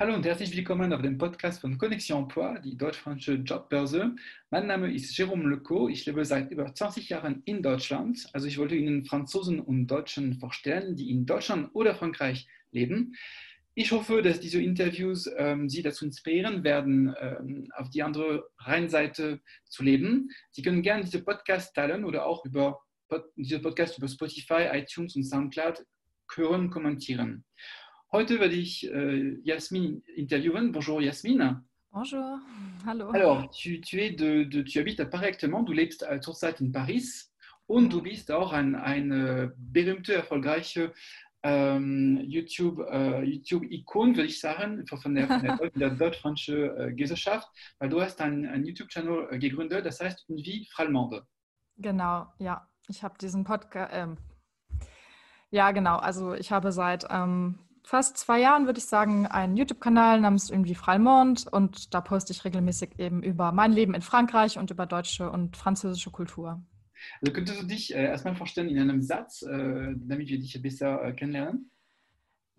Hallo und herzlich willkommen auf dem Podcast von Connexion Emploi, die deutsch-französische Jobbörse. Mein Name ist Jérôme Leco. Ich lebe seit über 20 Jahren in Deutschland. Also ich wollte Ihnen Franzosen und Deutschen vorstellen, die in Deutschland oder Frankreich leben. Ich hoffe, dass diese Interviews ähm, Sie dazu inspirieren werden, ähm, auf die andere Rheinseite zu leben. Sie können gerne diese Podcast teilen oder auch über diese Podcast über Spotify, iTunes und SoundCloud hören, kommentieren. Heute werde ich äh, Yasmine interviewen. Bonjour Yasmine. Bonjour, hallo. Alors, tu, tu, es de, de, tu habites à Paris actuellement, du lebst äh, zurzeit in Paris und du bist auch ein, eine berühmte, erfolgreiche ähm, YouTube, äh, YouTube-Ikon, würde ich sagen, von der, von der, der deutsch-französischen äh, Gesellschaft, weil du hast einen YouTube-Channel äh, gegründet, das heißt Une vie Frallemande. Genau, ja. Ich habe diesen Podcast, ähm, ja genau, also ich habe seit ähm, fast zwei Jahren, würde ich sagen, einen YouTube-Kanal namens irgendwie Freimond und da poste ich regelmäßig eben über mein Leben in Frankreich und über deutsche und französische Kultur. Also könntest du dich äh, erstmal vorstellen in einem Satz, äh, damit wir dich besser äh, kennenlernen?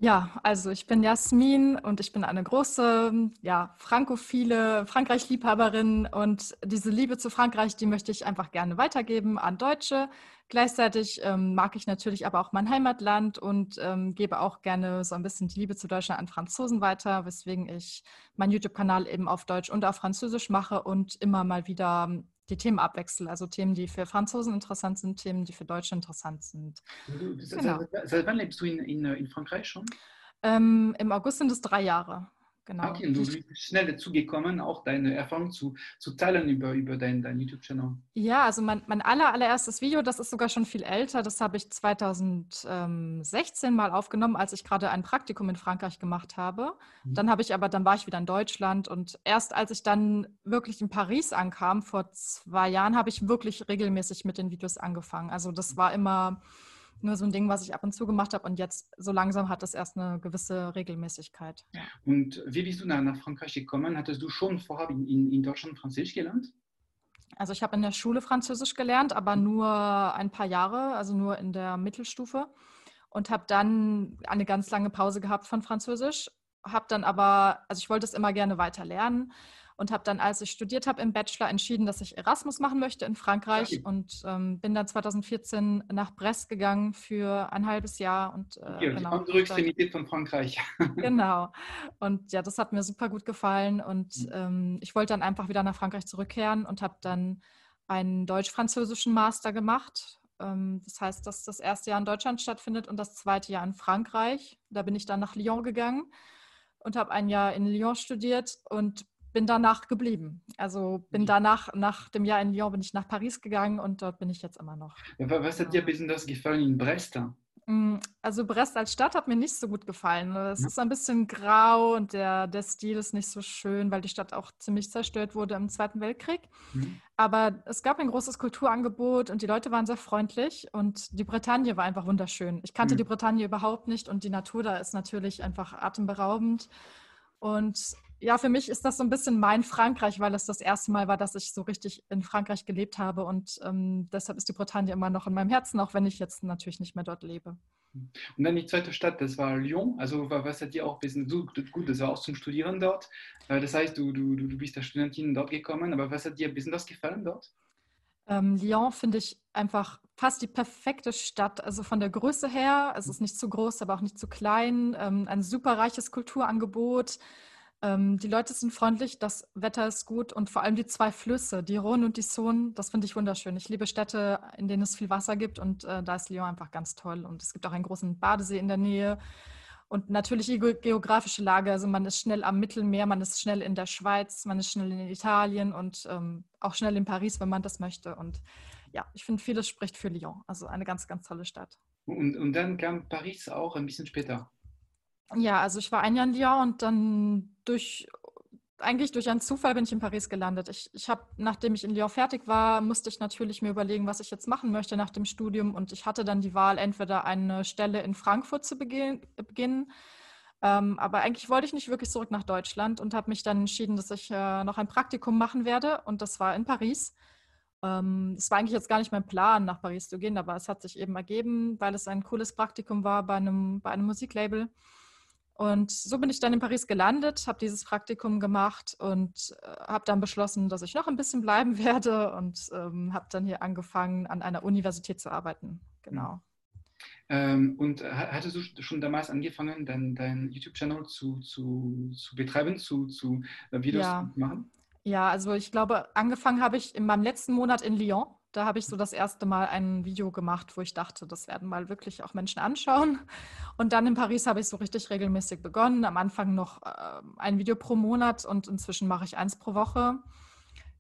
Ja, also ich bin Jasmin und ich bin eine große, ja, frankophile Frankreich-Liebhaberin und diese Liebe zu Frankreich, die möchte ich einfach gerne weitergeben an Deutsche. Gleichzeitig ähm, mag ich natürlich aber auch mein Heimatland und ähm, gebe auch gerne so ein bisschen die Liebe zu Deutschland an Franzosen weiter, weswegen ich meinen YouTube-Kanal eben auf Deutsch und auf Französisch mache und immer mal wieder die Themen abwechsel. Also Themen, die für Franzosen interessant sind, Themen, die für Deutsche interessant sind. Genau. Seit wann lebst du in, in, in Frankreich schon? Ähm, Im August sind es drei Jahre. Genau. Okay, und du bist schnell dazu gekommen, auch deine Erfahrung zu, zu teilen über, über deinen dein YouTube-Channel. Ja, also mein, mein aller, allererstes Video, das ist sogar schon viel älter, das habe ich 2016 mal aufgenommen, als ich gerade ein Praktikum in Frankreich gemacht habe. Mhm. Dann habe ich aber, dann war ich wieder in Deutschland und erst als ich dann wirklich in Paris ankam, vor zwei Jahren, habe ich wirklich regelmäßig mit den Videos angefangen. Also das war immer nur so ein Ding, was ich ab und zu gemacht habe. Und jetzt so langsam hat das erst eine gewisse Regelmäßigkeit. Ja. Und wie bist du nach Frankreich gekommen? Hattest du schon vorher in, in Deutschland Französisch gelernt? Also ich habe in der Schule Französisch gelernt, aber nur ein paar Jahre, also nur in der Mittelstufe. Und habe dann eine ganz lange Pause gehabt von Französisch. Habe dann aber, also ich wollte es immer gerne weiter lernen und habe dann, als ich studiert habe im Bachelor, entschieden, dass ich Erasmus machen möchte in Frankreich okay. und ähm, bin dann 2014 nach Brest gegangen für ein halbes Jahr. Und, äh, okay, genau, andere Extremität von Frankreich. genau. Und ja, das hat mir super gut gefallen und mhm. ähm, ich wollte dann einfach wieder nach Frankreich zurückkehren und habe dann einen deutsch-französischen Master gemacht. Ähm, das heißt, dass das erste Jahr in Deutschland stattfindet und das zweite Jahr in Frankreich. Da bin ich dann nach Lyon gegangen und habe ein Jahr in Lyon studiert und bin danach geblieben. Also bin mhm. danach, nach dem Jahr in Lyon, bin ich nach Paris gegangen und dort bin ich jetzt immer noch. Was hat dir besonders gefallen in Brest? Mm, also Brest als Stadt hat mir nicht so gut gefallen. Es ist ein bisschen grau und der, der Stil ist nicht so schön, weil die Stadt auch ziemlich zerstört wurde im Zweiten Weltkrieg. Mhm. Aber es gab ein großes Kulturangebot und die Leute waren sehr freundlich und die Bretagne war einfach wunderschön. Ich kannte mhm. die Bretagne überhaupt nicht und die Natur da ist natürlich einfach atemberaubend. Und ja, für mich ist das so ein bisschen mein Frankreich, weil es das erste Mal war, dass ich so richtig in Frankreich gelebt habe. Und ähm, deshalb ist die Bretagne immer noch in meinem Herzen, auch wenn ich jetzt natürlich nicht mehr dort lebe. Und dann die zweite Stadt, das war Lyon. Also was hat dir auch ein bisschen, so, gut, das war auch zum Studieren dort. Äh, das heißt, du, du, du bist als Studentin dort gekommen, aber was hat dir ein bisschen das gefallen dort? Ähm, Lyon finde ich einfach fast die perfekte Stadt. Also von der Größe her, es ist nicht zu groß, aber auch nicht zu klein. Ähm, ein super reiches Kulturangebot. Ähm, die Leute sind freundlich, das Wetter ist gut und vor allem die zwei Flüsse, die Rhône und die Saône, das finde ich wunderschön. Ich liebe Städte, in denen es viel Wasser gibt und äh, da ist Lyon einfach ganz toll. Und es gibt auch einen großen Badesee in der Nähe. Und natürlich die geografische Lage, also man ist schnell am Mittelmeer, man ist schnell in der Schweiz, man ist schnell in Italien und ähm, auch schnell in Paris, wenn man das möchte. Und ja, ich finde, vieles spricht für Lyon. Also eine ganz, ganz tolle Stadt. Und, und dann kam Paris auch ein bisschen später. Ja, also ich war ein Jahr in Lyon und dann durch, eigentlich durch einen Zufall bin ich in Paris gelandet. Ich, ich habe, nachdem ich in Lyon fertig war, musste ich natürlich mir überlegen, was ich jetzt machen möchte nach dem Studium. Und ich hatte dann die Wahl, entweder eine Stelle in Frankfurt zu beginn, beginnen. Ähm, aber eigentlich wollte ich nicht wirklich zurück nach Deutschland und habe mich dann entschieden, dass ich äh, noch ein Praktikum machen werde. Und das war in Paris. Ähm, es war eigentlich jetzt gar nicht mein Plan, nach Paris zu gehen, aber es hat sich eben ergeben, weil es ein cooles Praktikum war bei einem, bei einem Musiklabel. Und so bin ich dann in Paris gelandet, habe dieses Praktikum gemacht und äh, habe dann beschlossen, dass ich noch ein bisschen bleiben werde und ähm, habe dann hier angefangen, an einer Universität zu arbeiten. Genau. Ähm, und hattest du schon damals angefangen, deinen dein YouTube-Channel zu, zu, zu betreiben, zu, zu äh, Videos ja. zu machen? Ja, also ich glaube, angefangen habe ich in meinem letzten Monat in Lyon. Da habe ich so das erste Mal ein Video gemacht, wo ich dachte, das werden mal wirklich auch Menschen anschauen. Und dann in Paris habe ich so richtig regelmäßig begonnen. Am Anfang noch äh, ein Video pro Monat und inzwischen mache ich eins pro Woche.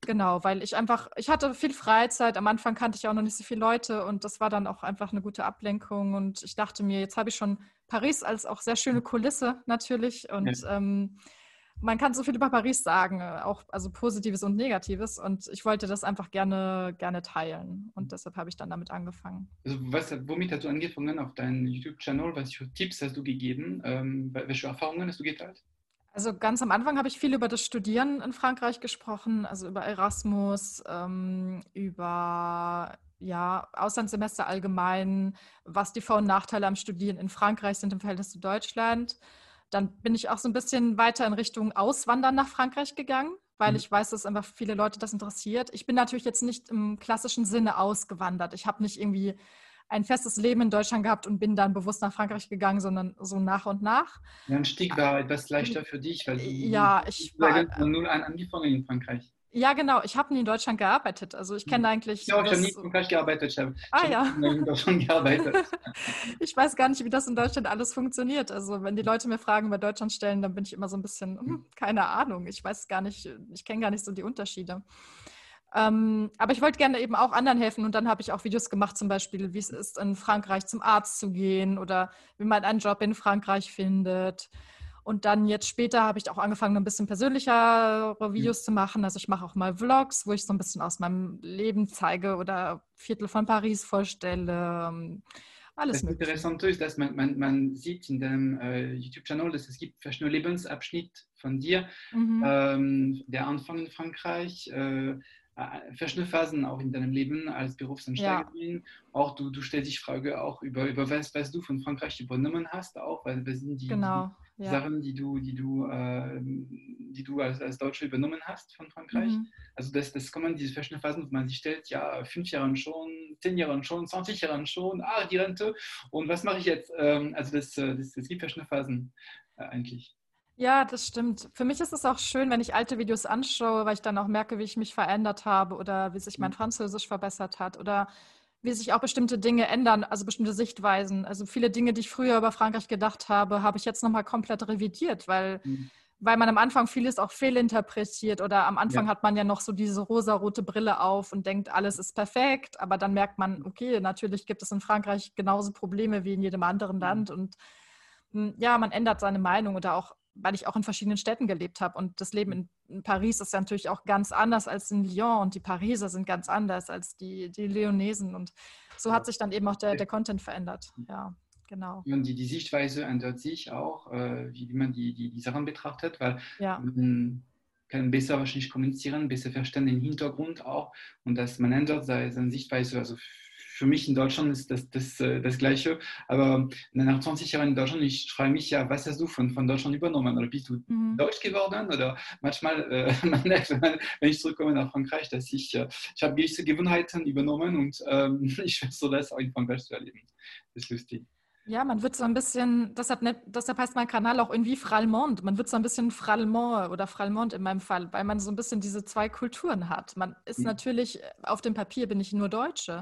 Genau, weil ich einfach, ich hatte viel Freizeit. Am Anfang kannte ich auch noch nicht so viele Leute und das war dann auch einfach eine gute Ablenkung. Und ich dachte mir, jetzt habe ich schon Paris als auch sehr schöne Kulisse natürlich. Und ja. ähm, man kann so viel über Paris sagen, auch also Positives und Negatives. Und ich wollte das einfach gerne, gerne teilen. Und deshalb habe ich dann damit angefangen. Also was, womit hast du angefangen auf deinem YouTube-Channel? Was für Tipps hast du gegeben? Ähm, welche Erfahrungen hast du geteilt? Also ganz am Anfang habe ich viel über das Studieren in Frankreich gesprochen, also über Erasmus, ähm, über ja, Auslandssemester allgemein, was die Vor- und Nachteile am Studieren in Frankreich sind im Verhältnis zu Deutschland. Dann bin ich auch so ein bisschen weiter in Richtung Auswandern nach Frankreich gegangen, weil mhm. ich weiß, dass einfach viele Leute das interessiert. Ich bin natürlich jetzt nicht im klassischen Sinne ausgewandert. Ich habe nicht irgendwie ein festes Leben in Deutschland gehabt und bin dann bewusst nach Frankreich gegangen, sondern so nach und nach. Ja, ein Stieg war etwas leichter für dich, weil du ja, ich war von null an angefangen in Frankreich. Ja, genau. Ich habe nie in Deutschland gearbeitet. Also ich kenne hm. eigentlich. Ja, ich habe nie in Frankreich gearbeitet. Ich habe ah, ja. in Deutschland gearbeitet. ich weiß gar nicht, wie das in Deutschland alles funktioniert. Also wenn die Leute mir Fragen über Deutschland stellen, dann bin ich immer so ein bisschen, hm, keine Ahnung. Ich weiß gar nicht, ich kenne gar nicht so die Unterschiede. Ähm, aber ich wollte gerne eben auch anderen helfen und dann habe ich auch Videos gemacht, zum Beispiel, wie es ist, in Frankreich zum Arzt zu gehen oder wie man einen Job in Frankreich findet. Und dann jetzt später habe ich auch angefangen, ein bisschen persönlichere Videos zu machen. Also ich mache auch mal Vlogs, wo ich so ein bisschen aus meinem Leben zeige oder Viertel von Paris vorstelle. Alles das Interessante ist, dass man, man, man sieht in dem äh, YouTube-Channel, dass es gibt verschiedene Lebensabschnitte von dir. Mhm. Ähm, der Anfang in Frankreich, äh, äh, verschiedene Phasen auch in deinem Leben als Berufseinsteigerin. Ja. Auch du, du stellst dich Frage auch über, über was, was du von Frankreich übernommen hast, auch, weil was sind die, genau. die ja. Sachen, die du, die du, äh, die du als, als Deutsche übernommen hast von Frankreich. Mhm. Also das, das kommen diese verschiedenen Phasen, wo man sich stellt, ja, fünf Jahre schon, zehn Jahre schon, 20 Jahre schon, ah, die Rente. Und was mache ich jetzt? Ähm, also das, äh, das, das gibt verschiedene Phasen äh, eigentlich. Ja, das stimmt. Für mich ist es auch schön, wenn ich alte Videos anschaue, weil ich dann auch merke, wie ich mich verändert habe oder wie sich mein mhm. Französisch verbessert hat oder wie sich auch bestimmte Dinge ändern, also bestimmte Sichtweisen. Also viele Dinge, die ich früher über Frankreich gedacht habe, habe ich jetzt nochmal komplett revidiert, weil, mhm. weil man am Anfang vieles auch fehlinterpretiert oder am Anfang ja. hat man ja noch so diese rosa-rote Brille auf und denkt, alles ist perfekt, aber dann merkt man, okay, natürlich gibt es in Frankreich genauso Probleme wie in jedem anderen mhm. Land und hm, ja, man ändert seine Meinung oder auch weil ich auch in verschiedenen Städten gelebt habe. Und das Leben in, in, Paris ist ja natürlich auch ganz anders als in Lyon. Und die Pariser sind ganz anders als die, die Lyonesen. Und so hat sich dann eben auch der, der Content verändert. Ja, genau. Und die, die Sichtweise ändert sich auch, äh, wie, wie man die, die, die Sachen betrachtet, weil ja. man kann besser wahrscheinlich kommunizieren, besser verstehen den Hintergrund auch. Und dass man ändert seine Sichtweise, also für mich in Deutschland ist das das, äh, das Gleiche. Aber nach 20 Jahren in Deutschland, ich frage mich ja, was hast du von, von Deutschland übernommen? Oder bist du mhm. Deutsch geworden? Oder manchmal, äh, man merkt, wenn ich zurückkomme nach Frankreich, dass ich, äh, ich habe gewisse Gewohnheiten übernommen und ähm, ich versuche das auch in Frankreich zu erleben. Das ist lustig. Ja, man wird so ein bisschen, deshalb, nicht, deshalb heißt mein Kanal auch irgendwie Fralmond. Man wird so ein bisschen Fralmond oder Fralmond in meinem Fall, weil man so ein bisschen diese zwei Kulturen hat. Man ist mhm. natürlich, auf dem Papier bin ich nur Deutsche,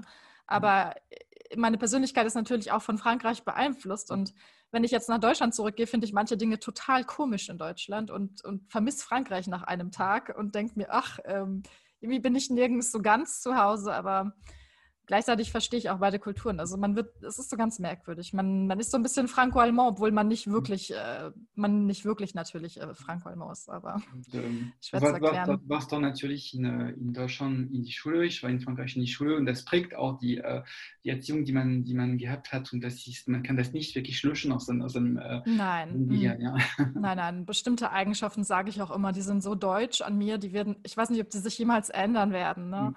aber äh, meine Persönlichkeit ist natürlich auch von Frankreich beeinflusst. Und wenn ich jetzt nach Deutschland zurückgehe, finde ich manche Dinge total komisch in Deutschland und, und vermisse Frankreich nach einem Tag und denke mir, ach, ähm, irgendwie bin ich nirgends so ganz zu Hause, aber gleichzeitig verstehe ich auch beide Kulturen. Also man wird, es ist so ganz merkwürdig. Man, man ist so ein bisschen Franco-Allemand, obwohl man nicht wirklich, äh, man nicht wirklich natürlich äh, Franco-Allemand ist, aber Und, ähm, schwer zu erklären. Du warst dann natürlich in, äh, in, Deutschland in die Schule, ich war in Frankreich in die Schule und das prägt auch die, äh, die Erziehung, die man, die man gehabt hat und das ist, man kann das nicht wirklich löschen aus, aus einem äh, Nein. Gehirn, ja. Nein, nein, bestimmte Eigenschaften sage ich auch immer, die sind so deutsch an mir, die werden, ich weiß nicht, ob die sich jemals ändern werden. Ne? Mhm.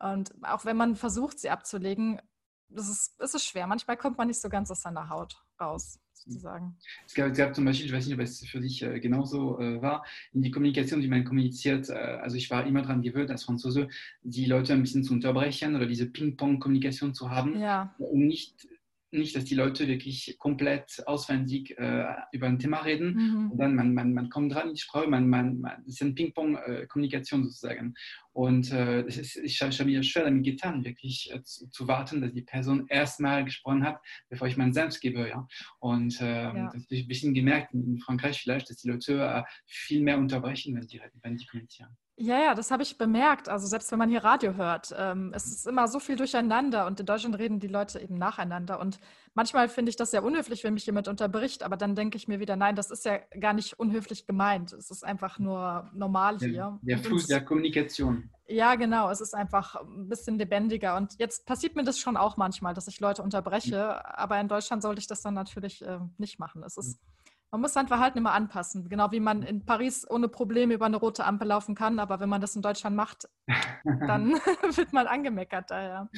Und auch wenn man versucht, sie abzulegen, das ist, ist es schwer. Manchmal kommt man nicht so ganz aus seiner Haut raus. sozusagen. Es gab, es gab, zum Beispiel, ich weiß nicht, ob es für dich äh, genauso äh, war, in die Kommunikation, wie man kommuniziert. Äh, also ich war immer daran gewöhnt, als Franzose, die Leute ein bisschen zu unterbrechen oder diese Ping-Pong-Kommunikation zu haben, ja. um nicht nicht, dass die Leute wirklich komplett auswendig äh, über ein Thema reden mhm. und dann man, man, man kommt dran die Sprache, man, man, man, es ist eine Ping-Pong-Kommunikation sozusagen. Und äh, ist, ich, ich habe mir schwer damit getan, wirklich äh, zu, zu, warten, dass die Person erstmal gesprochen hat, bevor ich meinen Senf gebe. Ja? Und äh, ja. das habe ich ein bisschen gemerkt in, Frankreich vielleicht, dass die Leute äh, viel mehr unterbrechen, wenn die, wenn die kommunizieren. Ja, ja, das habe ich bemerkt. Also selbst wenn man hier Radio hört, ähm, es ist immer so viel durcheinander und in Deutschland reden die Leute eben nacheinander. Und manchmal finde ich das sehr unhöflich, wenn mich jemand unterbricht, aber dann denke ich mir wieder, nein, das ist ja gar nicht unhöflich gemeint. Es ist einfach nur normal hier. Der, der Fluss der Kommunikation. Ja, genau. Es ist einfach ein bisschen lebendiger. Und jetzt passiert mir das schon auch manchmal, dass ich Leute unterbreche. Aber in Deutschland sollte ich das dann natürlich äh, nicht machen. Es ist man muss sein Verhalten immer anpassen. Genau wie man in Paris ohne Probleme über eine rote Ampel laufen kann, aber wenn man das in Deutschland macht, dann wird man angemeckert daher.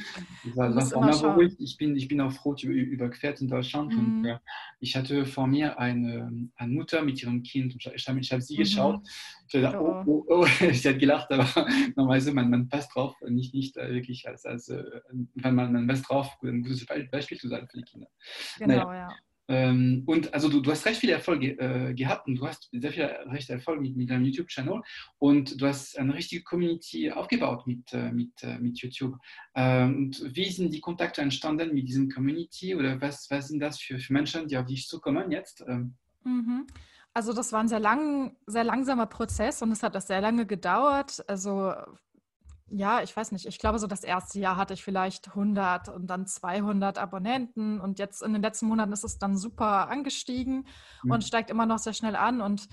Ich bin, ich bin auch froh überquert in Deutschland. Mhm. Und, äh, ich hatte vor mir eine, eine, Mutter mit ihrem Kind. Ich, ich habe hab sie mhm. geschaut. Ich habe oh, oh, oh. sie hat gelacht, aber normalerweise man, man passt drauf, nicht, nicht äh, wirklich als, als äh, wenn man, man passt drauf, ein gutes Beispiel zu sein für die Kinder. Genau, naja. ja. Ähm, und also du, du, hast recht viele Erfolge äh, gehabt und du hast sehr viel recht Erfolg mit, mit deinem YouTube-Channel und du hast eine richtige Community aufgebaut mit, äh, mit, äh, mit YouTube. Ähm, und wie sind die Kontakte entstanden mit diesem Community oder was, was sind das für, für Menschen, die auf dich zukommen jetzt? Ähm? Mhm. Also das war ein sehr, lang, sehr langsamer Prozess und es hat das sehr lange gedauert. Also ja, ich weiß nicht. Ich glaube, so das erste Jahr hatte ich vielleicht 100 und dann 200 Abonnenten und jetzt in den letzten Monaten ist es dann super angestiegen mhm. und steigt immer noch sehr schnell an und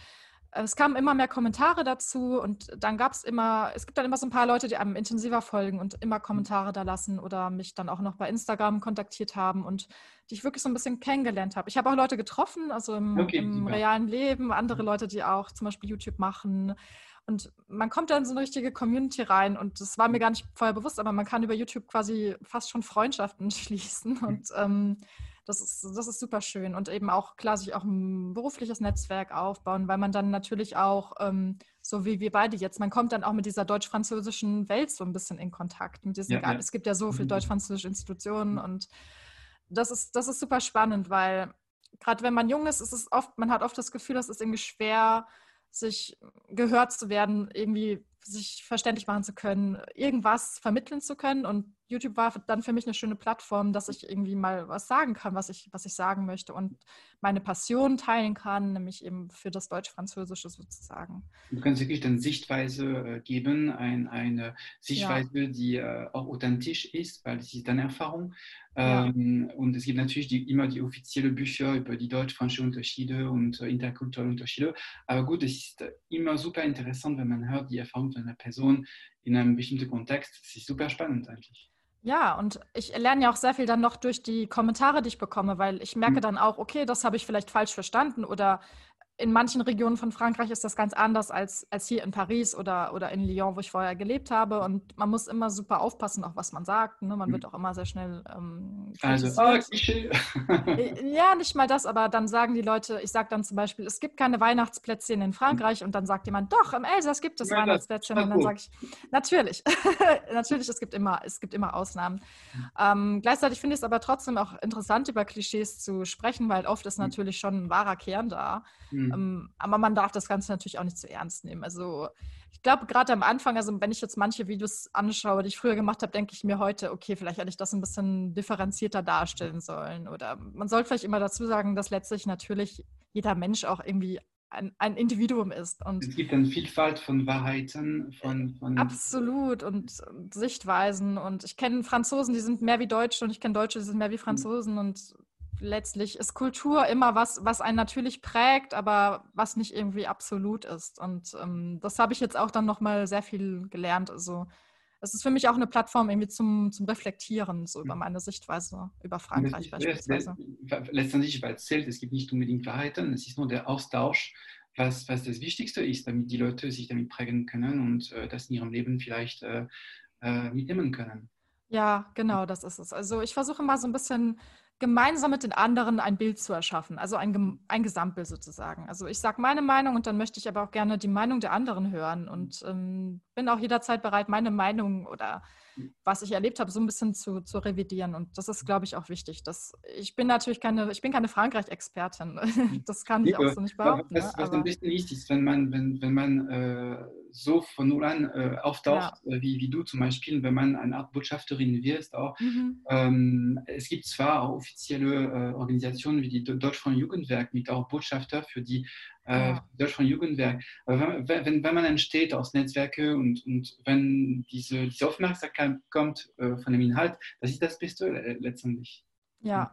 äh, es kamen immer mehr Kommentare dazu und dann gab es immer, es gibt dann immer so ein paar Leute, die einem intensiver folgen und immer Kommentare da lassen oder mich dann auch noch bei Instagram kontaktiert haben und die ich wirklich so ein bisschen kennengelernt habe. Ich habe auch Leute getroffen, also im, okay, im realen Leben, andere Leute, die auch zum Beispiel YouTube machen und man kommt dann in so eine richtige Community rein und das war mir gar nicht vorher bewusst, aber man kann über YouTube quasi fast schon Freundschaften schließen und ähm, das, ist, das ist super schön und eben auch klar sich auch ein berufliches Netzwerk aufbauen, weil man dann natürlich auch, ähm, so wie wir beide jetzt, man kommt dann auch mit dieser deutsch-französischen Welt so ein bisschen in Kontakt. Mit diesen, ja, ja. Es gibt ja so viele mhm. deutsch-französische Institutionen und das ist, das ist super spannend, weil gerade wenn man jung ist, ist es oft, man hat oft das Gefühl, das ist irgendwie schwer, sich gehört zu werden, irgendwie sich verständlich machen zu können, irgendwas vermitteln zu können. Und YouTube war dann für mich eine schöne Plattform, dass ich irgendwie mal was sagen kann, was ich, was ich sagen möchte und meine Passion teilen kann, nämlich eben für das Deutsch-Französische sozusagen. Du kannst wirklich dann Sichtweise äh, geben, ein, eine Sichtweise, ja. die äh, auch authentisch ist, weil es ist deine Erfahrung. Ja. Ähm, und es gibt natürlich die, immer die offiziellen Bücher über die deutsch-französischen Unterschiede und äh, interkulturelle Unterschiede. Aber gut, es ist immer super interessant, wenn man hört die Erfahrung von einer Person in einem bestimmten Kontext. Es ist super spannend eigentlich. Ja, und ich lerne ja auch sehr viel dann noch durch die Kommentare, die ich bekomme, weil ich merke hm. dann auch, okay, das habe ich vielleicht falsch verstanden oder in manchen Regionen von Frankreich ist das ganz anders als, als hier in Paris oder, oder in Lyon, wo ich vorher gelebt habe. Und man muss immer super aufpassen, auch was man sagt. Ne? Man wird auch immer sehr schnell. Ähm, also, oh, ja, nicht mal das, aber dann sagen die Leute, ich sage dann zum Beispiel, es gibt keine Weihnachtsplätzchen in Frankreich. Und dann sagt jemand, doch, im Elsass gibt es ja, Weihnachtsplätzchen. Und dann sage ich, natürlich, natürlich, es gibt immer, es gibt immer Ausnahmen. Ähm, gleichzeitig finde ich es aber trotzdem auch interessant, über Klischees zu sprechen, weil oft ist natürlich schon ein wahrer Kern da. Mhm. Mhm. aber man darf das Ganze natürlich auch nicht zu ernst nehmen. Also ich glaube, gerade am Anfang, also wenn ich jetzt manche Videos anschaue, die ich früher gemacht habe, denke ich mir heute, okay, vielleicht hätte ich das ein bisschen differenzierter darstellen sollen. Oder man sollte vielleicht immer dazu sagen, dass letztlich natürlich jeder Mensch auch irgendwie ein, ein, Individuum ist. Und es gibt eine Vielfalt von Wahrheiten, von, von Absolut und Sichtweisen. Und ich kenne Franzosen, die sind mehr wie Deutsche und ich kenne Deutsche, die sind mehr wie mhm. Franzosen. Und letztlich ist Kultur immer was, was einen natürlich prägt, aber was nicht irgendwie absolut ist. Und ähm, das habe ich jetzt auch dann nochmal sehr viel gelernt. Also es ist für mich auch eine Plattform irgendwie zum, zum Reflektieren, so über meine Sichtweise über Frankreich beispielsweise. Letztendlich, weil es zählt, es gibt nicht unbedingt Wahrheiten, es ist nur der Austausch, was, was das Wichtigste ist, damit die Leute sich damit prägen können und äh, das in ihrem Leben vielleicht äh, äh, mitnehmen können. Ja, genau, das ist es. Also ich versuche mal so ein bisschen gemeinsam mit den anderen ein Bild zu erschaffen, also ein, ein Gesamtbild sozusagen. Also ich sage meine Meinung und dann möchte ich aber auch gerne die Meinung der anderen hören und ähm, bin auch jederzeit bereit, meine Meinung oder was ich erlebt habe, so ein bisschen zu, zu revidieren. Und das ist, glaube ich, auch wichtig. Dass, ich bin natürlich keine, ich bin keine Frankreich-Expertin. Das kann ich auch so nicht behaupten. Was, was ein bisschen wichtig ist, wenn man, wenn, wenn man äh, so von null an äh, auftaucht, ja. äh, wie, wie du zum Beispiel, wenn man eine Art Botschafterin wirst, auch. Mhm. Ähm, es gibt zwar auch offizielle äh, Organisationen wie die Deutschfront Jugendwerk mit auch Botschafter für die äh, ja. Deutschfront Jugendwerk. Aber wenn, wenn, wenn man entsteht aus Netzwerke und, und wenn diese, diese Aufmerksamkeit kommt äh, von dem Inhalt, das ist das Beste letztendlich. Ja,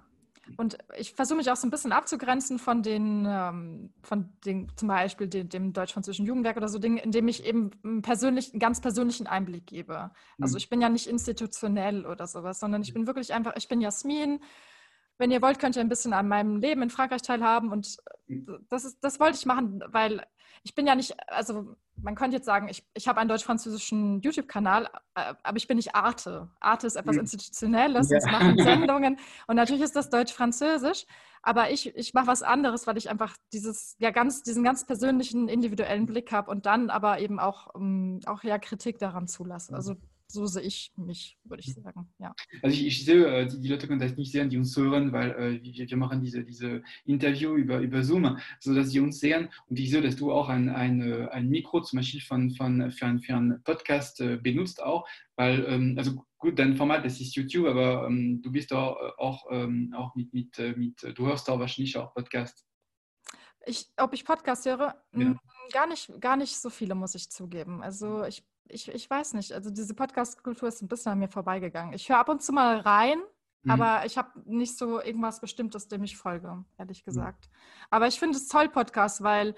und ich versuche mich auch so ein bisschen abzugrenzen von den, ähm, von den zum Beispiel dem, dem deutsch-französischen Jugendwerk oder so Dingen, indem ich eben einen, persönlich, einen ganz persönlichen Einblick gebe. Also mhm. ich bin ja nicht institutionell oder sowas, sondern ich bin wirklich einfach, ich bin Jasmin. Wenn ihr wollt, könnt ihr ein bisschen an meinem Leben in Frankreich teilhaben. Und mhm. das, ist, das wollte ich machen, weil ich bin ja nicht, also man könnte jetzt sagen, ich, ich habe einen deutsch-französischen YouTube-Kanal, äh, aber ich bin nicht Arte. Arte ist etwas hm. Institutionelles, ja. machen Sendungen und natürlich ist das deutsch-französisch, aber ich, ich mache was anderes, weil ich einfach dieses, ja, ganz, diesen ganz persönlichen, individuellen Blick habe und dann aber eben auch, um, auch ja Kritik daran zulasse. Also so sehe ich mich, würde ich sagen. Ja. Also ich, ich sehe, äh, die, die, Leute können das nicht sehen, die uns hören, weil äh, wir, wir, machen diese, diese Interview über, über Zoom, sodass sie uns sehen. Und ich sehe, dass du auch ein, ein, äh, ein Mikro zum Beispiel von, von, für, einen, für einen Podcast äh, benutzt auch, weil, ähm, also gut, dein Format, das ist YouTube, aber ähm, du bist auch, auch, ähm, auch mit, mit, mit, du hörst auch wahrscheinlich auch Podcast. Ich, ob ich Podcast höre? Ja. Hm, gar, nicht, gar nicht so viele, muss ich zugeben. Also ich ich, ich weiß nicht, also diese Podcast-Kultur ist ein bisschen an mir vorbeigegangen. Ich höre ab und zu mal rein, mhm. aber ich habe nicht so irgendwas Bestimmtes, dem ich folge, ehrlich mhm. gesagt. Mhm. Aber ich finde es toll, Podcast, weil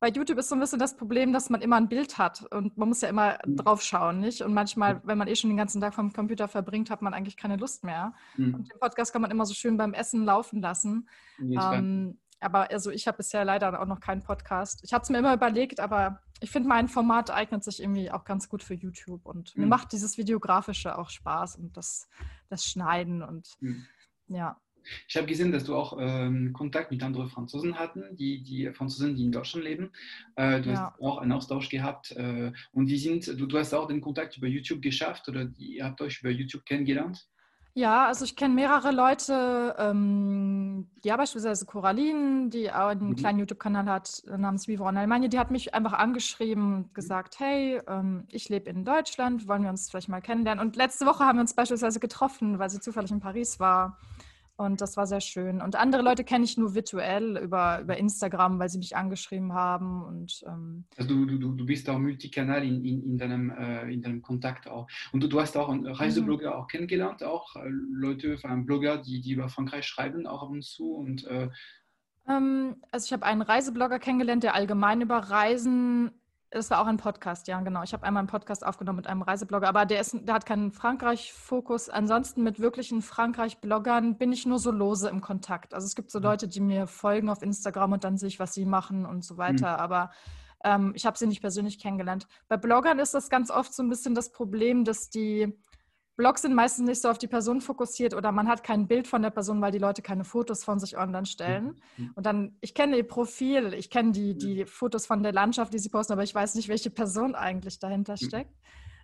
bei YouTube ist so ein bisschen das Problem, dass man immer ein Bild hat und man muss ja immer mhm. drauf schauen, nicht? Und manchmal, wenn man eh schon den ganzen Tag vom Computer verbringt, hat man eigentlich keine Lust mehr. Mhm. Und den Podcast kann man immer so schön beim Essen laufen lassen. Ähm, aber also ich habe bisher leider auch noch keinen Podcast. Ich habe es mir immer überlegt, aber ich finde, mein Format eignet sich irgendwie auch ganz gut für YouTube. Und mhm. mir macht dieses Videografische auch Spaß und das, das Schneiden und mhm. ja. Ich habe gesehen, dass du auch ähm, Kontakt mit anderen Franzosen hatten, die, die Franzosen, die in Deutschland leben. Äh, du ja. hast auch einen Austausch gehabt äh, und die sind, du, du hast auch den Kontakt über YouTube geschafft oder ihr habt euch über YouTube kennengelernt? Ja, also ich kenne mehrere Leute, ähm, ja, beispielsweise Coraline, die auch einen mhm. kleinen YouTube-Kanal hat namens Vivre en Allemagne, die hat mich einfach angeschrieben und gesagt, hey, ähm, ich lebe in Deutschland, wollen wir uns vielleicht mal kennenlernen? Und letzte Woche haben wir uns beispielsweise getroffen, weil sie zufällig in Paris war. Und das war sehr schön. Und andere Leute kenne ich nur virtuell über, über Instagram, weil sie mich angeschrieben haben. Und, ähm also du, du, du bist auch Multikanal in, in, in, deinem, äh, in deinem Kontakt auch. Und du, du hast auch einen Reiseblogger mhm. auch kennengelernt, auch äh, Leute, vor allem Blogger, die, die über Frankreich schreiben, auch ab und zu. Und, äh ähm, also ich habe einen Reiseblogger kennengelernt, der allgemein über Reisen das war auch ein Podcast, ja, genau. Ich habe einmal einen Podcast aufgenommen mit einem Reiseblogger, aber der, ist, der hat keinen Frankreich-Fokus. Ansonsten mit wirklichen Frankreich-Bloggern bin ich nur so lose im Kontakt. Also es gibt so mhm. Leute, die mir folgen auf Instagram und dann sehe ich, was sie machen und so weiter. Mhm. Aber ähm, ich habe sie nicht persönlich kennengelernt. Bei Bloggern ist das ganz oft so ein bisschen das Problem, dass die Blogs sind meistens nicht so auf die Person fokussiert oder man hat kein Bild von der Person, weil die Leute keine Fotos von sich online stellen. Mhm. Und dann, ich kenne ihr Profil, ich kenne die, die Fotos von der Landschaft, die sie posten, aber ich weiß nicht, welche Person eigentlich dahinter mhm. steckt.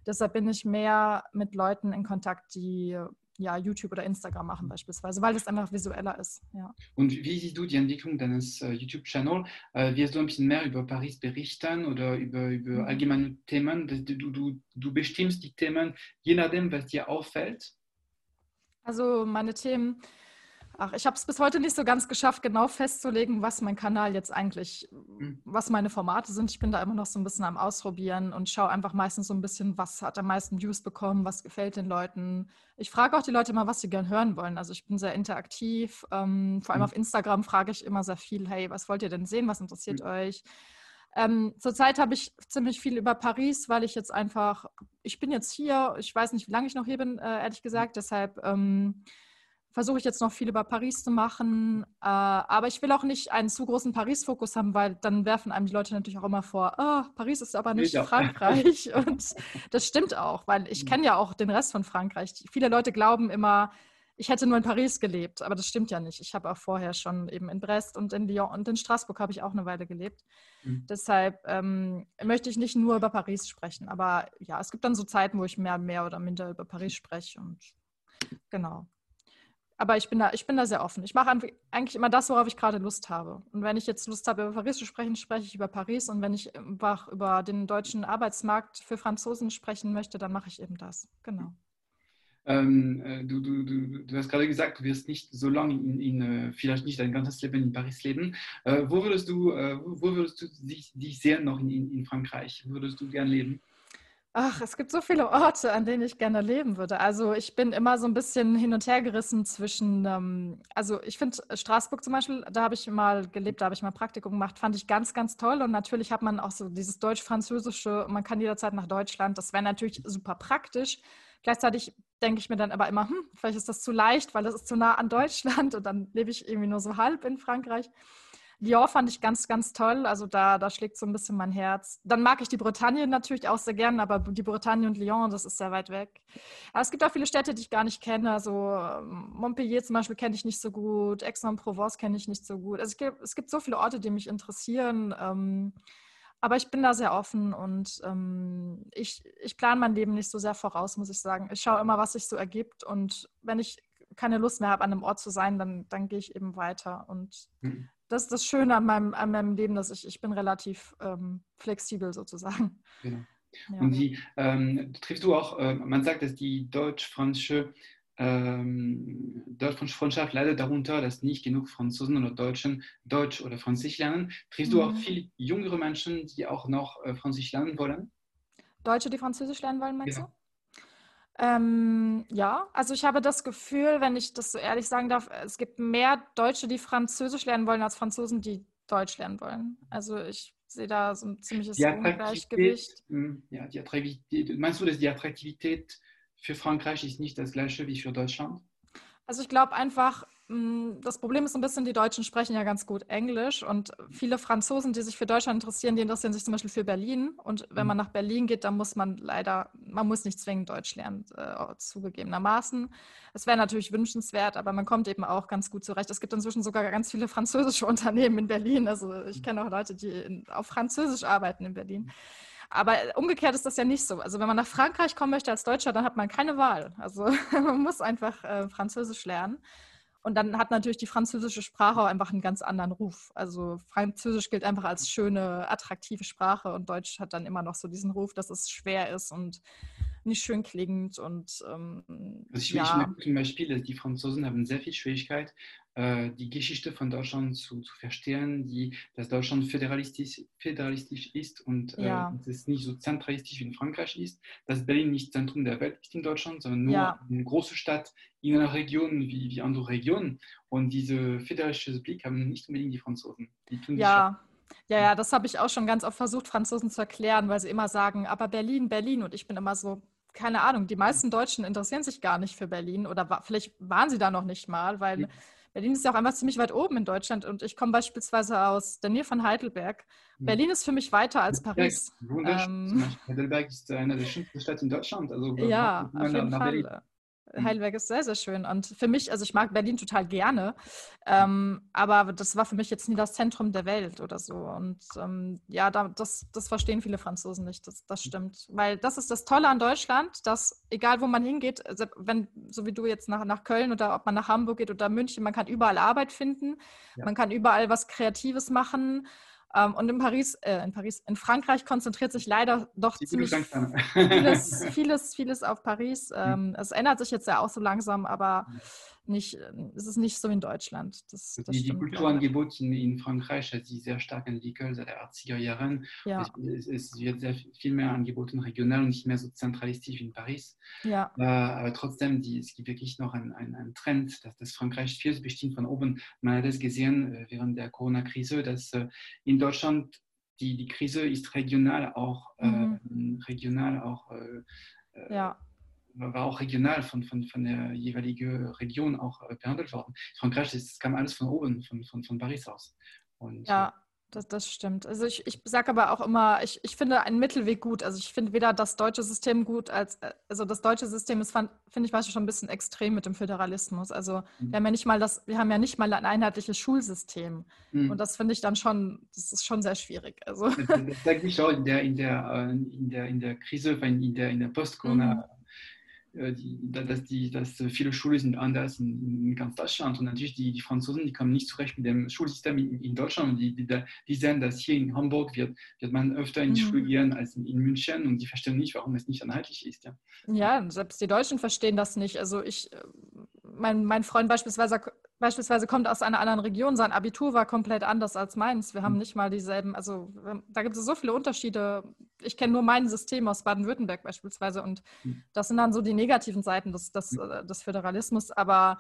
Deshalb bin ich mehr mit Leuten in Kontakt, die ja, YouTube oder Instagram machen mhm. beispielsweise, weil das einfach visueller ist. Ja. Und wie siehst du die Entwicklung deines uh, YouTube-Channels? Uh, wirst du ein bisschen mehr über Paris berichten oder über, über mhm. allgemeine Themen? Du, du, du bestimmst die Themen je nachdem, was dir auffällt? Also meine Themen, Ach, ich habe es bis heute nicht so ganz geschafft, genau festzulegen, was mein Kanal jetzt eigentlich, mhm. was meine Formate sind. Ich bin da immer noch so ein bisschen am Ausprobieren und schaue einfach meistens so ein bisschen, was hat am meisten Views bekommen, was gefällt den Leuten. Ich frage auch die Leute immer, was sie gern hören wollen. Also ich bin sehr interaktiv. Ähm, vor allem mhm. auf Instagram frage ich immer sehr viel, hey, was wollt ihr denn sehen? Was interessiert mhm. euch? Ähm, zurzeit habe ich ziemlich viel über Paris, weil ich jetzt einfach, ich bin jetzt hier, ich weiß nicht, wie lange ich noch hier bin, äh, ehrlich gesagt. Deshalb ähm, versuche ich jetzt noch viel über Paris zu machen. Äh, aber ich will auch nicht einen zu großen Paris-Fokus haben, weil dann werfen einem die Leute natürlich auch immer vor, oh, Paris ist aber nicht Frankreich. Und das stimmt auch, weil ich mhm. kenne ja auch den Rest von Frankreich. Viele Leute glauben immer, ich hätte nur in Paris gelebt, aber das stimmt ja nicht. Ich habe auch vorher schon eben in Brest und in Lyon und in Straßburg habe ich auch eine Weile gelebt. Mhm. Deshalb ähm, möchte ich nicht nur über Paris sprechen, aber ja, es gibt dann so Zeiten, wo ich mehr, mehr oder minder über Paris spreche und genau. Aber ich bin da, ich bin da sehr offen. Ich mache eigentlich immer das, worauf ich gerade Lust habe. Und wenn ich jetzt Lust habe, über Paris zu sprechen, spreche ich über Paris. Und wenn ich einfach über den deutschen Arbeitsmarkt für Franzosen sprechen möchte, dann mache ich eben das. Genau. Ähm, äh, du, du, du, du, hast gerade gesagt, du wirst nicht so lange in, in, äh, vielleicht nicht dein ganzes Leben in Paris leben. Äh, wo würdest du, äh, wo würdest du dich, dich sehen noch in, in, Frankreich? Würdest du gern leben? Ach, es gibt so viele Orte, an denen ich gerne leben würde. Also ich bin immer so ein bisschen hin und her gerissen zwischen, ähm, also ich finde Straßburg zum Beispiel, da habe ich mal gelebt, da habe ich mal Praktikum gemacht, fand ich ganz, ganz toll. Und natürlich hat man auch so dieses Deutsch-Französische, man kann jederzeit nach Deutschland, das wäre natürlich super praktisch. Gleichzeitig denke ich mir dann aber immer, hm, vielleicht ist das zu leicht, weil das ist zu nah an Deutschland und dann lebe ich irgendwie nur so halb in Frankreich. Lyon fand ich ganz, ganz toll. Also da, da schlägt so ein bisschen mein Herz. Dann mag ich die Bretagne natürlich auch sehr gern, aber die Bretagne und Lyon, das ist sehr weit weg. Aber es gibt auch viele Städte, die ich gar nicht kenne. Also ähm, Montpellier zum Beispiel kenne ich nicht so gut, Aix-en-Provence kenne ich nicht so gut. Also es gibt, es gibt so viele Orte, die mich interessieren. Ähm, aber ich bin da sehr offen und ähm, ich, ich plane mein Leben nicht so sehr voraus, muss ich sagen. Ich schaue immer, was sich so ergibt und wenn ich keine Lust mehr habe, an einem Ort zu sein, dann, dann gehe ich eben weiter. Und mhm. Das ist das Schöne an meinem, an meinem Leben, dass ich, ich bin relativ ähm, flexibel sozusagen. Genau. Ja. Und die ähm, triffst du auch, äh, man sagt, dass die deutsch-französische ähm, Deutsch-Freundschaft leidet darunter, dass nicht genug Franzosen oder Deutschen Deutsch oder Französisch lernen. Triffst mhm. du auch mhm. viele jüngere Menschen, die auch noch äh, Französisch lernen wollen? Deutsche, die Französisch lernen wollen, meinst ja. du? Ähm, ja, also ich habe das Gefühl, wenn ich das so ehrlich sagen darf, es gibt mehr Deutsche, die Französisch lernen wollen, als Franzosen, die Deutsch lernen wollen. Also ich sehe da so ein ziemliches Ungleichgewicht. Hm, ja, die Attraktivität, meinst du, dass die Attraktivität für Frankreich ist nicht das gleiche wie für Deutschland? Also ich glaube einfach, das Problem ist ein bisschen, die Deutschen sprechen ja ganz gut Englisch und viele Franzosen, die sich für Deutschland interessieren, die interessieren sich zum Beispiel für Berlin. Und wenn man mhm. nach Berlin geht, dann muss man leider, man muss nicht zwingend Deutsch lernen, äh, zugegebenermaßen. Es wäre natürlich wünschenswert, aber man kommt eben auch ganz gut zurecht. Es gibt inzwischen sogar ganz viele französische Unternehmen in Berlin. Also ich kenne auch Leute, die in, auf Französisch arbeiten in Berlin. Aber umgekehrt ist das ja nicht so. Also wenn man nach Frankreich kommen möchte als Deutscher, dann hat man keine Wahl. Also man muss einfach äh, Französisch lernen. Und dann hat natürlich die französische Sprache auch einfach einen ganz anderen Ruf. Also Französisch gilt einfach als schöne, attraktive Sprache und Deutsch hat dann immer noch so diesen Ruf, dass es schwer ist und nicht schön klingend. Und, ähm, also ich, ja. ich zum Beispiel, die Franzosen haben sehr viel Schwierigkeit, die Geschichte von Deutschland zu, zu verstehen, die, dass Deutschland föderalistisch, föderalistisch ist und äh, ja. äh, dass es nicht so zentralistisch wie in Frankreich ist, dass Berlin nicht Zentrum der Welt ist in Deutschland, sondern nur ja. eine große Stadt in einer Region wie, wie andere Regionen. Und diese föderalistische Blick haben nicht unbedingt die Franzosen. Die tun ja. Ja, ja, das habe ich auch schon ganz oft versucht, Franzosen zu erklären, weil sie immer sagen, aber Berlin, Berlin. Und ich bin immer so, keine Ahnung, die meisten Deutschen interessieren sich gar nicht für Berlin oder vielleicht waren sie da noch nicht mal, weil Berlin ist ja auch einfach ziemlich weit oben in Deutschland und ich komme beispielsweise aus der Nähe von Heidelberg. Hm. Berlin ist für mich weiter als Paris. Ja, ähm, Heidelberg ist eine der schönsten Städte in Deutschland. Also, ja, auf jeden Fall. Berlin. Mhm. Heidelberg ist sehr, sehr schön. Und für mich, also ich mag Berlin total gerne, ähm, aber das war für mich jetzt nie das Zentrum der Welt oder so. Und ähm, ja, da, das, das verstehen viele Franzosen nicht, das, das stimmt. Weil das ist das Tolle an Deutschland, dass egal wo man hingeht, wenn, so wie du jetzt nach, nach Köln oder ob man nach Hamburg geht oder München, man kann überall Arbeit finden, ja. man kann überall was Kreatives machen. Ähm, und in Paris, äh, in Paris, in Frankreich konzentriert sich leider doch ziemlich vieles, vieles, vieles auf Paris. Ähm, es ändert sich jetzt ja auch so langsam, aber nicht, es ist nicht so in Deutschland. Das, das die, die Kulturangebot in, Frankreich hat sich sehr stark entwickelt seit den 80er Jahren. Ja. Es, es, wird sehr viel mehr angeboten regional und nicht mehr so zentralistisch wie in Paris. Ja. Äh, aber trotzdem, die, es gibt wirklich noch einen, einen, Trend, dass das Frankreich viel bestimmt von oben. Man hat es gesehen äh, während der Corona-Krise, dass äh, in Deutschland die, die Krise ist regional auch, äh, mhm. regional auch äh, äh, ja war auch regional von, von, von der jeweiligen Region auch äh, behandelt worden. Frankreich, das kam alles von oben, von, von, von Paris aus. Und, ja, Das, das stimmt. Also ich, ich sage aber auch immer, ich, ich finde einen Mittelweg gut. Also ich finde weder das deutsche System gut als, äh, also das deutsche System ist, finde ich, manchmal schon ein bisschen extrem mit dem Föderalismus. Also mhm. wir haben ja nicht mal das, wir haben ja nicht mal ein einheitliches Schulsystem. Mhm. Und das finde ich dann schon, das ist schon sehr schwierig. Also. Das, das sage ich auch in der, in der, äh, in der, in der Krise, in der, in der Post-Corona. Mhm äh, die, dass, die, dass viele Schulen sind anders in, in, ganz Deutschland und natürlich die, die Franzosen, die kommen nicht zurecht mit dem Schulsystem in, in Deutschland und die, die, die, sehen, dass hier in Hamburg wird, wird man öfter in die mhm. Schule gehen als in, in, München und die verstehen nicht, warum es nicht einheitlich ist. Ja. ja, selbst die Deutschen verstehen das nicht. Also ich, äh, mein, mein Freund beispielsweise beispielsweise kommt aus einer anderen Region, sein Abitur war komplett anders als meins. Wir haben hm. nicht mal dieselben, also da gibt es so viele Unterschiede. Ich kenne nur mein System aus Baden-Württemberg beispielsweise und hm. das sind dann so die negativen Seiten des, des, hm. äh, des Föderalismus. Aber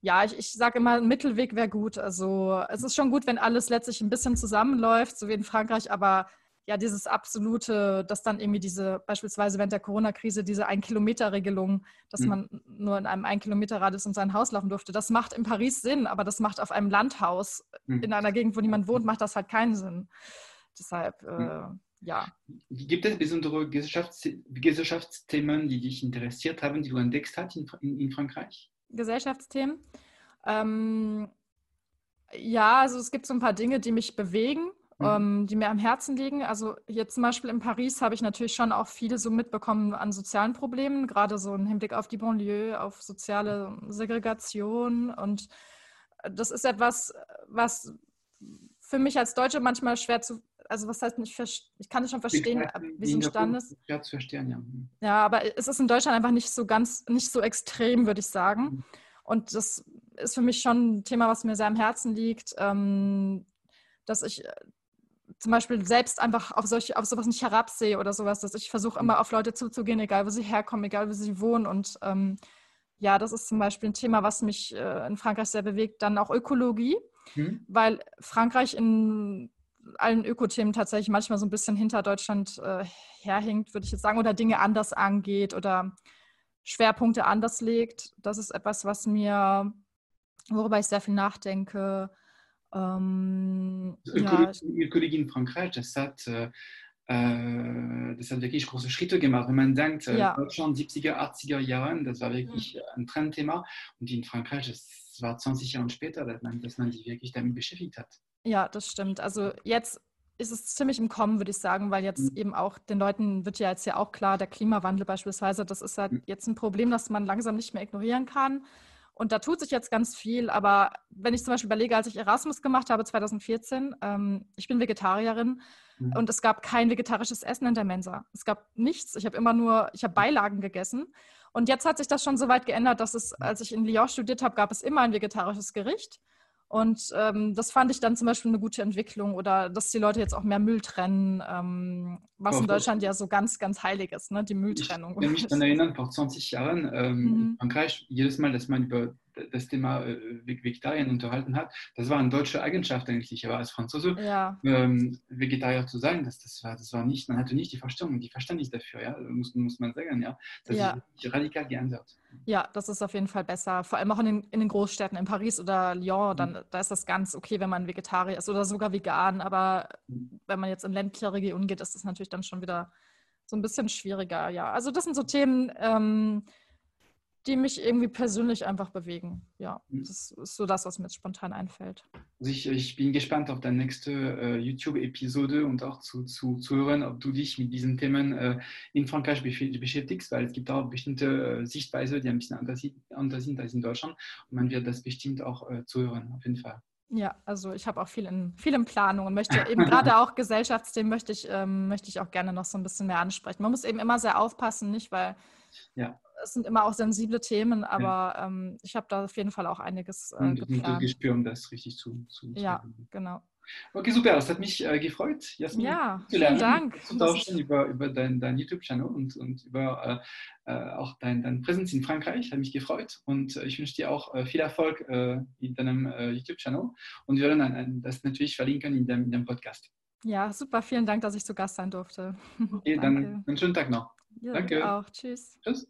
ja, ich, ich sage immer, ein Mittelweg wäre gut. Also es ist schon gut, wenn alles letztlich ein bisschen zusammenläuft, so wie in Frankreich, aber ja, dieses absolute, dass dann irgendwie diese, beispielsweise während der Corona-Krise, diese Ein-Kilometer-Regelung, dass mhm. man nur in einem Ein-Kilometer-Radius in sein Haus laufen durfte, das macht in Paris Sinn, aber das macht auf einem Landhaus mhm. in einer Gegend, wo niemand wohnt, macht das halt keinen Sinn. Deshalb, äh, mhm. ja. Gibt es besondere Gesellschafts Gesellschaftsthemen, die dich interessiert haben, die du entdeckt hast in, in, in Frankreich? Gesellschaftsthemen? Ähm, ja, also es gibt so ein paar Dinge, die mich bewegen mhm. ähm, die mir am Herzen liegen. Also hier zum Beispiel in Paris habe ich natürlich schon auch viele so mitbekommen an sozialen Problemen, gerade so im Hinblick auf die Banlieue, auf soziale Segregation. Und das ist etwas, was für mich als Deutsche manchmal schwer zu, also was heißt nicht, ich kann es schon verstehen, wie so ein Stand ist. Schwer zu verstehen, ja. Mhm. Ja, aber es ist in Deutschland einfach nicht so ganz, nicht so extrem, würde ich sagen. Mhm. Und das ist für mich schon ein Thema, was mir sehr am Herzen liegt, ähm, dass ich zum Beispiel selbst einfach auf, solche, auf sowas nicht herabsehe oder sowas, dass ich versuche immer auf Leute zuzugehen, egal wo sie herkommen, egal wo sie wohnen. Und ähm, ja, das ist zum Beispiel ein Thema, was mich äh, in Frankreich sehr bewegt. Dann auch Ökologie, mhm. weil Frankreich in allen Ökothemen tatsächlich manchmal so ein bisschen hinter Deutschland äh, herhinkt, würde ich jetzt sagen, oder Dinge anders angeht oder Schwerpunkte anders legt. Das ist etwas, was mir, worüber ich sehr viel nachdenke. Ähm, ja. Ökologie in Frankreich, das hat, äh, äh, das hat wirklich große Schritte gemacht. Wenn man denkt, äh, ja. Deutschland 70er, 80er Jahren, das war wirklich mhm. ein Trendthema. Und in Frankreich, das war 20 Jahre später, dass man, dass man sich wirklich damit beschäftigt hat. Ja, das stimmt. Also jetzt ist es ziemlich im Kommen, würde ich sagen, weil jetzt mhm. eben auch den Leuten wird ja jetzt ja auch klar, der Klimawandel beispielsweise, das ist halt mhm. jetzt ein Problem, das man langsam nicht mehr ignorieren kann. Und da tut sich jetzt ganz viel. Aber wenn ich zum Beispiel überlege, als ich Erasmus gemacht habe 2014, ähm, ich bin Vegetarierin mhm. und es gab kein vegetarisches Essen in der Mensa. Es gab nichts. Ich habe immer nur, ich habe Beilagen gegessen. Und jetzt hat sich das schon so weit geändert, dass es, als ich in Lyon studiert habe, gab es immer ein vegetarisches Gericht. Und ähm, das fand ich dann zum Beispiel eine gute Entwicklung oder dass die Leute jetzt auch mehr Müll trennen, ähm, was in Deutschland ja so ganz, ganz heilig ist, ne? die Mülltrennung. Ich kann mich daran erinnern, vor 20 Jahren ähm, mhm. in Frankreich, jedes Mal, dass man über das Thema äh, Vegetarien unterhalten hat. Das war eine deutsche Eigenschaft eigentlich, aber als Franzose ja. ähm, Vegetarier zu sein, das, das, war, das war nicht, man hatte nicht die Verständigung, die Verständnis dafür, ja, muss, muss man sagen, ja. Das ja. ist radikal geändert. Ja, das ist auf jeden Fall besser. Vor allem auch in den, in den Großstädten, in Paris oder Lyon, dann, mhm. da ist das ganz okay, wenn man Vegetarier ist oder sogar vegan. Aber mhm. wenn man jetzt in ländliche Regionen geht, ist das natürlich dann schon wieder so ein bisschen schwieriger. Ja, also das sind so Themen, ähm, die mich irgendwie persönlich einfach bewegen. Ja, mhm. das ist so das, was mir jetzt spontan einfällt. Also ich, ich bin gespannt auf deine nächste äh, YouTube-Episode und auch zu, zu, zu hören, ob du dich mit diesen Themen äh, in Frankreich beschäftigst, weil es gibt auch bestimmte äh, Sichtweise, die ein bisschen anders, anders, sind als in Deutschland. Und man wird das bestimmt auch äh, zuhören, auf jeden Fall. Ja, also ich habe auch viel in, viel in Planung und möchte eben gerade auch Gesellschaftsthemen möchte ich, ähm, möchte ich auch gerne noch so ein bisschen mehr ansprechen. Man muss eben immer sehr aufpassen, nicht? Weil ja es sind immer auch sensible Themen, aber ja. ähm, ich habe da auf jeden Fall auch einiges äh, geplant. Gespür, um das richtig zu, zu Ja, genau. Okay, super. Es hat mich äh, gefreut, Jasmin, ja, zu lernen, vielen Dank. zu tauschen über, über dein, dein YouTube-Channel und, und über äh, äh, auch dein, dein Präsenz in Frankreich. Hat mich gefreut und äh, ich wünsche dir auch äh, viel Erfolg äh, in deinem YouTube-Channel und wir werden das natürlich verlinken in dem, in dem Podcast. Ja, super. Vielen Dank, dass ich zu Gast sein durfte. Okay, dann einen schönen Tag noch. Ja, Danke. Auch. Tschüss. Tschüss.